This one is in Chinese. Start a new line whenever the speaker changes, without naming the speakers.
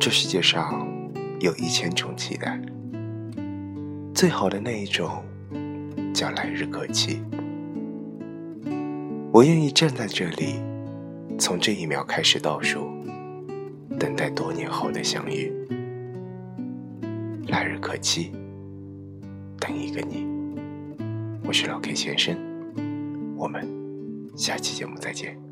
这世界上有一千种期待最好的那一种叫来日可期。我愿意站在这里从这一秒开始倒数等待多年后的相遇。来日可期等一个你。我是老 k 先生我们下期节目再见。